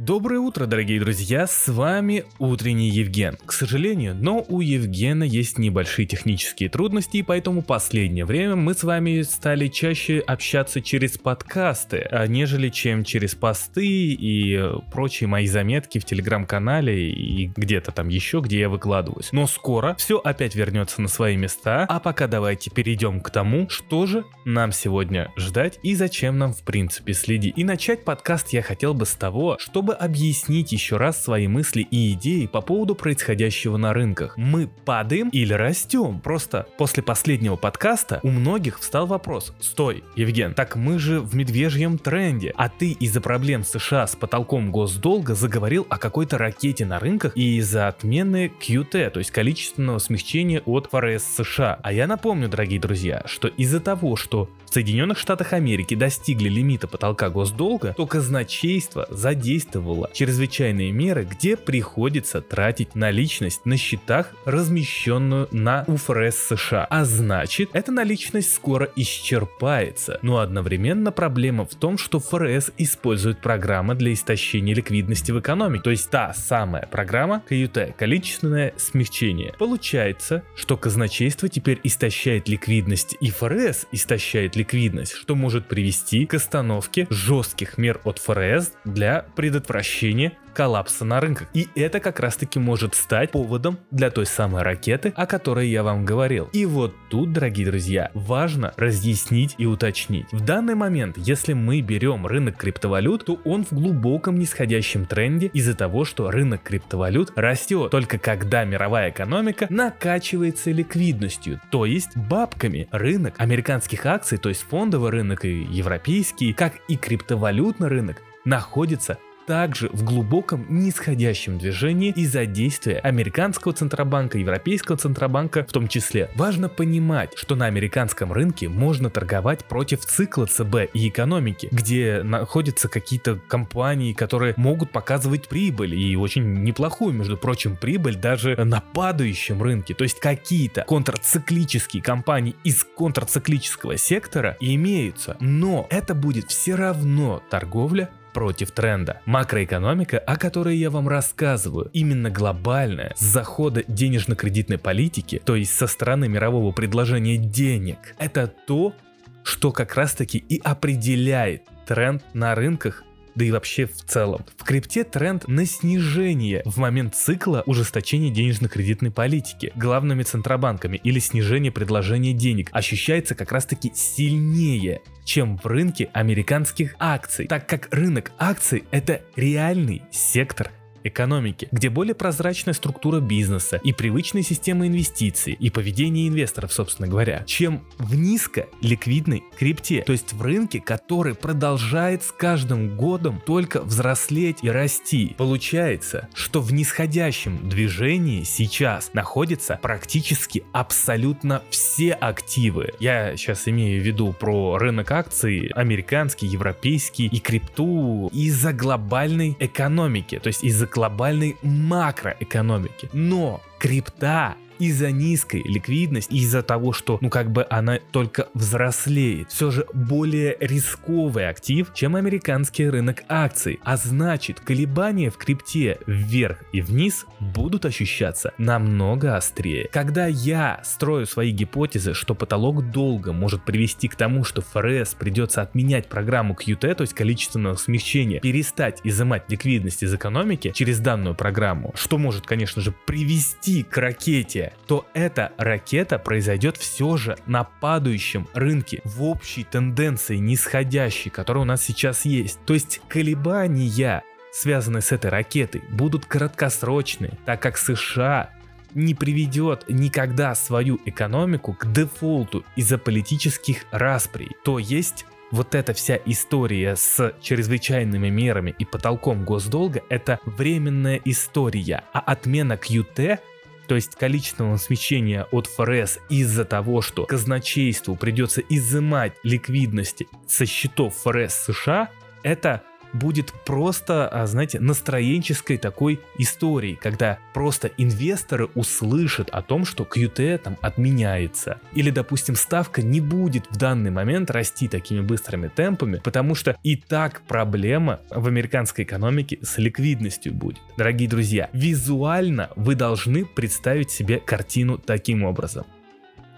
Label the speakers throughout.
Speaker 1: Доброе утро, дорогие друзья, с вами утренний Евген. К сожалению, но у Евгена есть небольшие технические трудности, и поэтому последнее время мы с вами стали чаще общаться через подкасты, а нежели чем через посты и прочие мои заметки в телеграм-канале и где-то там еще, где я выкладываюсь. Но скоро все опять вернется на свои места, а пока давайте перейдем к тому, что же нам сегодня ждать и зачем нам в принципе следить. И начать подкаст я хотел бы с того, чтобы чтобы объяснить еще раз свои мысли и идеи по поводу происходящего на рынках. Мы падаем или растем? Просто после последнего подкаста у многих встал вопрос. Стой, Евген, так мы же в медвежьем тренде, а ты из-за проблем США с потолком госдолга заговорил о какой-то ракете на рынках и из-за отмены QT, то есть количественного смягчения от ФРС США. А я напомню, дорогие друзья, что из-за того, что в Соединенных Штатах Америки достигли лимита потолка госдолга, то казначейство задействовало чрезвычайные меры, где приходится тратить наличность на счетах, размещенную на УФРС США. А значит, эта наличность скоро исчерпается. Но одновременно проблема в том, что ФРС использует программы для истощения ликвидности в экономике. То есть та самая программа КЮТ, количественное смягчение. Получается, что казначейство теперь истощает ликвидность и ФРС истощает ликвидность, что может привести к остановке жестких мер от ФРС для предотвращения коллапса на рынках. И это как раз таки может стать поводом для той самой ракеты, о которой я вам говорил. И вот тут, дорогие друзья, важно разъяснить и уточнить. В данный момент, если мы берем рынок криптовалют, то он в глубоком нисходящем тренде из-за того, что рынок криптовалют растет только когда мировая экономика накачивается ликвидностью, то есть бабками. Рынок американских акций, то есть фондовый рынок и европейский, как и криптовалютный рынок, находится также в глубоком нисходящем движении из-за действия американского центробанка, европейского центробанка в том числе. Важно понимать, что на американском рынке можно торговать против цикла ЦБ и экономики, где находятся какие-то компании, которые могут показывать прибыль и очень неплохую, между прочим, прибыль даже на падающем рынке. То есть какие-то контрциклические компании из контрциклического сектора имеются, но это будет все равно торговля против тренда. Макроэкономика, о которой я вам рассказываю, именно глобальная, с захода денежно-кредитной политики, то есть со стороны мирового предложения денег, это то, что как раз таки и определяет тренд на рынках да и вообще в целом. В крипте тренд на снижение в момент цикла ужесточения денежно-кредитной политики главными центробанками или снижение предложения денег ощущается как раз таки сильнее, чем в рынке американских акций, так как рынок акций это реальный сектор экономики, где более прозрачная структура бизнеса и привычная система инвестиций и поведение инвесторов, собственно говоря, чем в низко ликвидной крипте, то есть в рынке, который продолжает с каждым годом только взрослеть и расти. Получается, что в нисходящем движении сейчас находятся практически абсолютно все активы. Я сейчас имею в виду про рынок акций, американский, европейский и крипту из-за глобальной экономики, то есть из-за глобальной макроэкономики. Но крипта из-за низкой ликвидности, из-за того, что, ну, как бы она только взрослеет, все же более рисковый актив, чем американский рынок акций. А значит, колебания в крипте вверх и вниз будут ощущаться намного острее. Когда я строю свои гипотезы, что потолок долга может привести к тому, что ФРС придется отменять программу QT, то есть количественного смягчения, перестать изымать ликвидность из экономики через данную программу, что может, конечно же, привести к ракете то эта ракета произойдет все же на падающем рынке в общей тенденции нисходящей, которая у нас сейчас есть. То есть колебания, связанные с этой ракетой, будут краткосрочные, так как США не приведет никогда свою экономику к дефолту из-за политических расприй. То есть вот эта вся история с чрезвычайными мерами и потолком госдолга это временная история, а отмена QT то есть количественного смещения от ФРС из-за того, что казначейству придется изымать ликвидности со счетов ФРС США, это будет просто, а, знаете, настроенческой такой историей, когда просто инвесторы услышат о том, что QT там отменяется. Или, допустим, ставка не будет в данный момент расти такими быстрыми темпами, потому что и так проблема в американской экономике с ликвидностью будет. Дорогие друзья, визуально вы должны представить себе картину таким образом.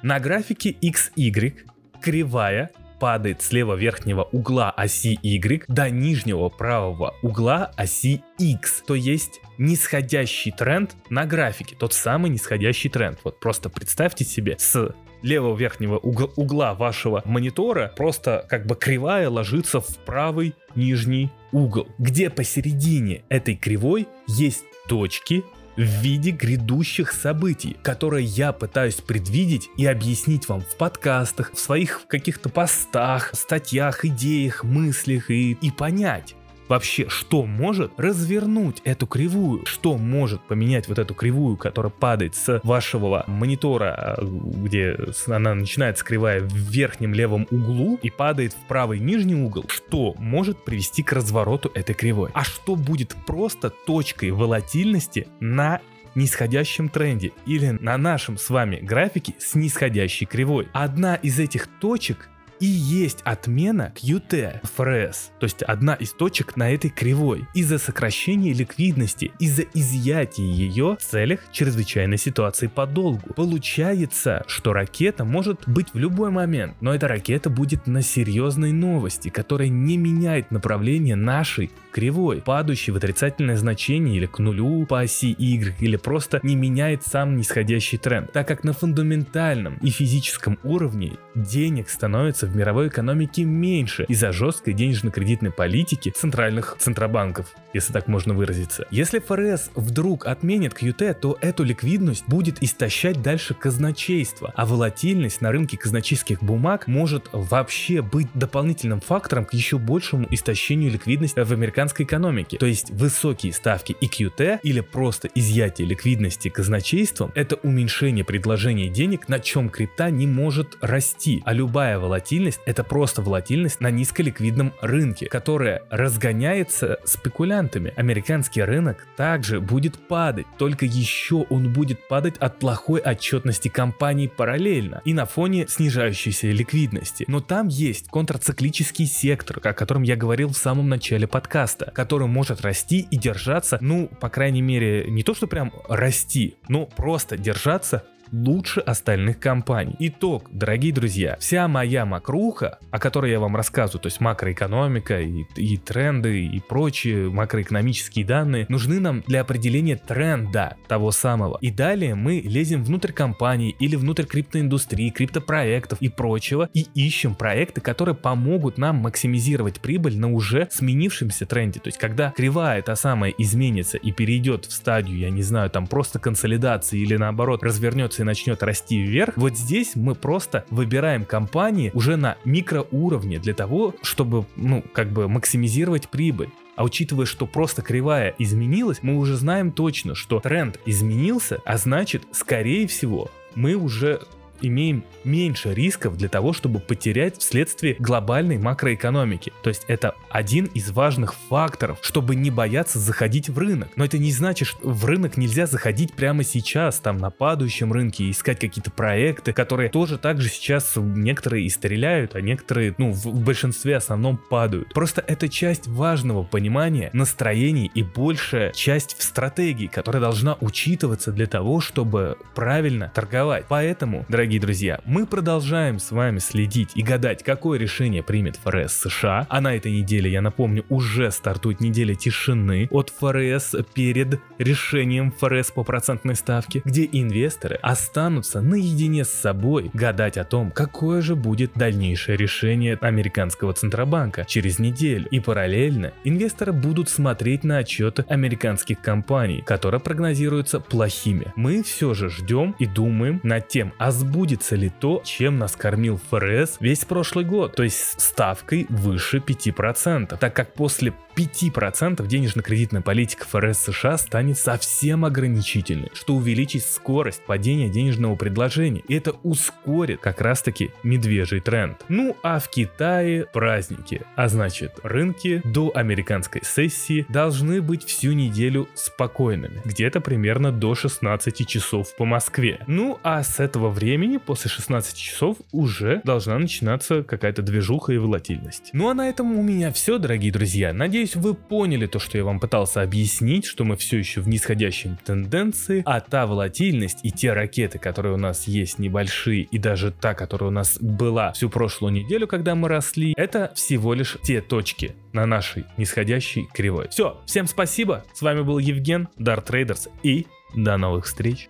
Speaker 1: На графике XY кривая падает с левого верхнего угла оси Y до нижнего правого угла оси X. То есть нисходящий тренд на графике, тот самый нисходящий тренд. Вот просто представьте себе с левого верхнего угла, угла вашего монитора просто как бы кривая ложится в правый нижний угол, где посередине этой кривой есть точки, в виде грядущих событий, которые я пытаюсь предвидеть и объяснить вам в подкастах, в своих каких-то постах, статьях, идеях, мыслях и, и понять вообще, что может развернуть эту кривую, что может поменять вот эту кривую, которая падает с вашего монитора, где она начинается кривая в верхнем левом углу и падает в правый нижний угол, что может привести к развороту этой кривой. А что будет просто точкой волатильности на нисходящем тренде или на нашем с вами графике с нисходящей кривой. Одна из этих точек и есть отмена QT FRS, то есть одна из точек на этой кривой, из-за сокращения ликвидности, из-за изъятия ее в целях чрезвычайной ситуации по долгу. Получается, что ракета может быть в любой момент, но эта ракета будет на серьезной новости, которая не меняет направление нашей кривой, падающей в отрицательное значение или к нулю по оси Y, или просто не меняет сам нисходящий тренд, так как на фундаментальном и физическом уровне денег становится в мировой экономике меньше из-за жесткой денежно-кредитной политики центральных центробанков, если так можно выразиться. Если ФРС вдруг отменит QT, то эту ликвидность будет истощать дальше казначейство, а волатильность на рынке казначейских бумаг может вообще быть дополнительным фактором к еще большему истощению ликвидности в американской экономике. То есть высокие ставки и QT или просто изъятие ликвидности казначейством это уменьшение предложения денег, на чем крипта не может расти, а любая волатильность — это просто волатильность на низколиквидном рынке, которая разгоняется спекулянтами. Американский рынок также будет падать, только еще он будет падать от плохой отчетности компаний параллельно и на фоне снижающейся ликвидности. Но там есть контрциклический сектор, о котором я говорил в самом начале подкаста, который может расти и держаться, ну, по крайней мере, не то что прям расти, но просто держаться лучше остальных компаний. Итог, дорогие друзья, вся моя макруха, о которой я вам рассказываю, то есть макроэкономика и, и тренды и прочие макроэкономические данные, нужны нам для определения тренда того самого. И далее мы лезем внутрь компании или внутрь криптоиндустрии, криптопроектов и прочего и ищем проекты, которые помогут нам максимизировать прибыль на уже сменившемся тренде. То есть когда кривая та самая изменится и перейдет в стадию, я не знаю, там просто консолидации или наоборот развернется и начнет расти вверх, вот здесь мы просто выбираем компании уже на микроуровне для того, чтобы, ну, как бы максимизировать прибыль. А учитывая, что просто кривая изменилась, мы уже знаем точно, что тренд изменился, а значит, скорее всего, мы уже имеем меньше рисков для того, чтобы потерять вследствие глобальной макроэкономики. То есть это один из важных факторов, чтобы не бояться заходить в рынок. Но это не значит, что в рынок нельзя заходить прямо сейчас, там на падающем рынке, искать какие-то проекты, которые тоже также сейчас некоторые и стреляют, а некоторые, ну, в, в большинстве основном падают. Просто это часть важного понимания настроений и большая часть в стратегии, которая должна учитываться для того, чтобы правильно торговать. Поэтому, дорогие дорогие друзья, мы продолжаем с вами следить и гадать, какое решение примет ФРС США. А на этой неделе, я напомню, уже стартует неделя тишины от ФРС перед решением ФРС по процентной ставке, где инвесторы останутся наедине с собой гадать о том, какое же будет дальнейшее решение американского Центробанка через неделю. И параллельно инвесторы будут смотреть на отчеты американских компаний, которые прогнозируются плохими. Мы все же ждем и думаем над тем, а сбудется сбудется ли то, чем нас кормил ФРС весь прошлый год, то есть ставкой выше 5%, так как после 5% денежно-кредитная политика ФРС США станет совсем ограничительной, что увеличит скорость падения денежного предложения. И это ускорит как раз-таки медвежий тренд. Ну а в Китае праздники, а значит рынки до американской сессии должны быть всю неделю спокойными, где-то примерно до 16 часов по Москве. Ну а с этого времени, после 16 часов, уже должна начинаться какая-то движуха и волатильность. Ну а на этом у меня все, дорогие друзья. Надеюсь, вы поняли то, что я вам пытался объяснить, что мы все еще в нисходящей тенденции, а та волатильность и те ракеты, которые у нас есть небольшие, и даже та, которая у нас была всю прошлую неделю, когда мы росли, это всего лишь те точки на нашей нисходящей кривой. Все, всем спасибо, с вами был Евген, Dart Traders и до новых встреч.